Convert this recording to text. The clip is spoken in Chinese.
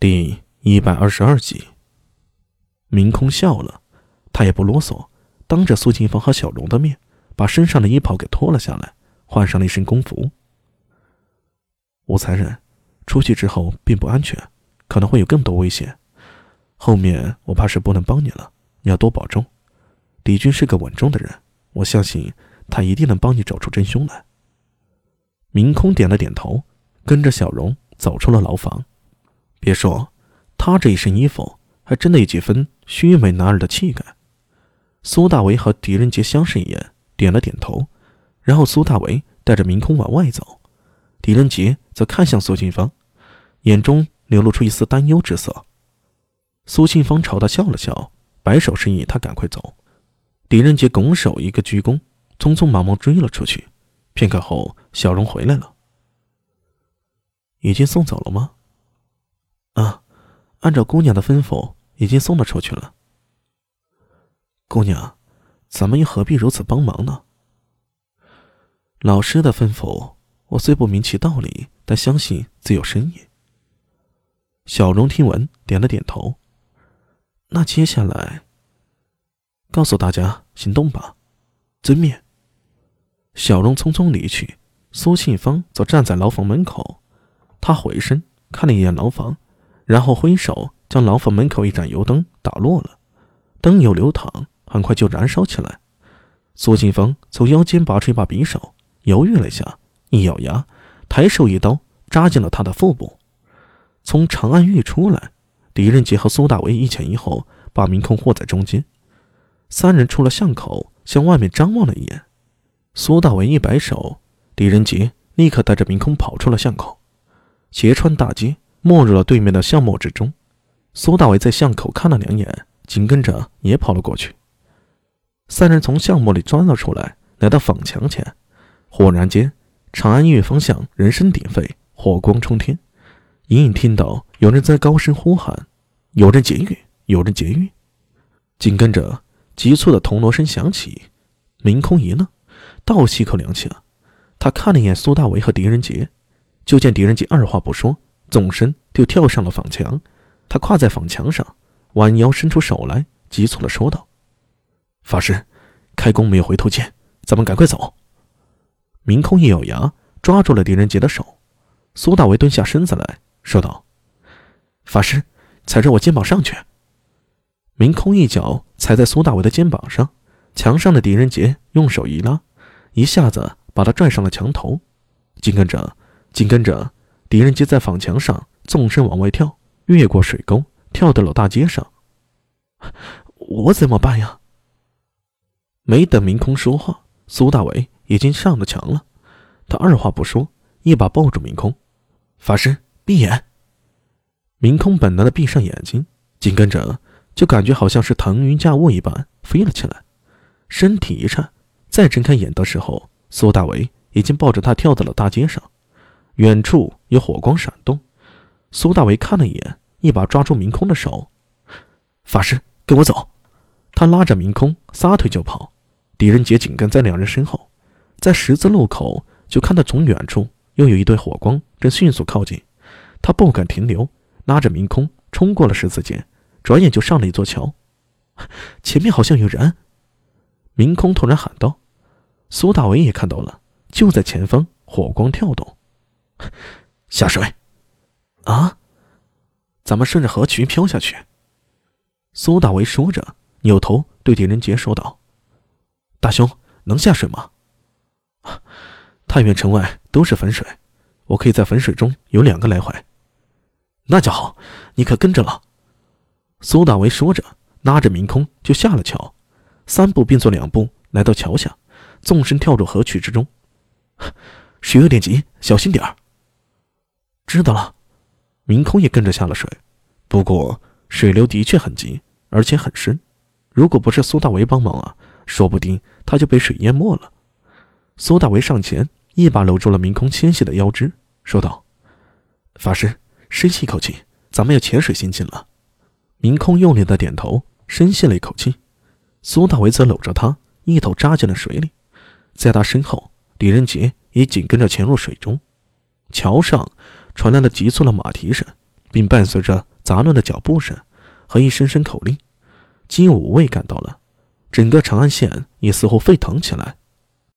第一百二十二集，明空笑了，他也不啰嗦，当着苏庆芳和小荣的面，把身上的衣袍给脱了下来，换上了一身工服。吴残忍，出去之后并不安全，可能会有更多危险。后面我怕是不能帮你了，你要多保重。李军是个稳重的人，我相信他一定能帮你找出真凶来。明空点了点头，跟着小荣走出了牢房。别说，他这一身衣服还真的有几分虚伪男儿的气概。苏大为和狄仁杰相视一眼，点了点头，然后苏大为带着明空往外走，狄仁杰则看向苏庆芳，眼中流露出一丝担忧之色。苏庆芳朝他笑了笑，摆手示意他赶快走。狄仁杰拱手一个鞠躬，匆匆忙忙追了出去。片刻后，小荣回来了，已经送走了吗？按照姑娘的吩咐，已经送了出去了。姑娘，咱们又何必如此帮忙呢？老师的吩咐，我虽不明其道理，但相信自有深意。小荣听闻，点了点头。那接下来，告诉大家行动吧，遵命。小荣匆匆离去，苏庆芳则站在牢房门口。他回身看了一眼牢房。然后挥手将牢房门口一盏油灯打落了，灯油流淌，很快就燃烧起来。苏庆芳从腰间拔出一把匕首，犹豫了一下，一咬牙，抬手一刀扎进了他的腹部。从长安狱出来，狄仁杰和苏大为一前一后把明空护在中间。三人出了巷口，向外面张望了一眼。苏大为一摆手，狄仁杰立刻带着明空跑出了巷口，斜穿大街。没入了对面的巷陌之中。苏大伟在巷口看了两眼，紧跟着也跑了过去。三人从巷陌里钻了出来，来到坊墙前。忽然间，长安狱方向人声鼎沸，火光冲天，隐隐听到有人在高声呼喊：“有人劫狱！有人劫狱！”紧跟着，急促的铜锣声响起。明空一愣，倒吸口凉气了。他看了一眼苏大为和狄仁杰，就见狄仁杰二话不说。纵身就跳上了坊墙，他跨在坊墙上，弯腰伸出手来，急促地说道：“法师，开弓没有回头箭，咱们赶快走。”明空一咬牙，抓住了狄仁杰的手。苏大为蹲下身子来说道：“法师，踩着我肩膀上去。”明空一脚踩在苏大为的肩膀上，墙上的狄仁杰用手一拉，一下子把他拽上了墙头。紧跟着，紧跟着。狄仁杰在坊墙上纵身往外跳，越过水沟，跳到了大街上。我怎么办呀？没等明空说话，苏大伟已经上了墙了。他二话不说，一把抱住明空。法师，闭眼。明空本能的闭上眼睛，紧跟着就感觉好像是腾云驾雾一般飞了起来，身体一颤。再睁开眼的时候，苏大伟已经抱着他跳到了大街上。远处有火光闪动，苏大为看了一眼，一把抓住明空的手。法师，跟我走！他拉着明空撒腿就跑。狄仁杰紧跟在两人身后，在十字路口就看到从远处又有一堆火光正迅速靠近。他不敢停留，拉着明空冲过了十字街，转眼就上了一座桥。前面好像有人！明空突然喊道。苏大为也看到了，就在前方，火光跳动。下水，啊！咱们顺着河渠漂下去。苏大为说着，扭头对狄仁杰说道：“大兄，能下水吗？”太原城外都是汾水，我可以在汾水中有两个来回。那就好，你可跟着了。苏大为说着，拉着明空就下了桥，三步并作两步来到桥下，纵身跳入河渠之中。水有点急，小心点儿。知道了，明空也跟着下了水。不过水流的确很急，而且很深。如果不是苏大为帮忙啊，说不定他就被水淹没了。苏大为上前，一把搂住了明空纤细的腰肢，说道：“法师，深吸一口气，咱们要潜水行进了。”明空用力的点头，深吸了一口气。苏大为则搂着他，一头扎进了水里。在他身后，李仁杰也紧跟着潜入水中。桥上。传来了急促的马蹄声，并伴随着杂乱的脚步声和一声声口令，金武卫赶到了，整个长安县也似乎沸腾起来。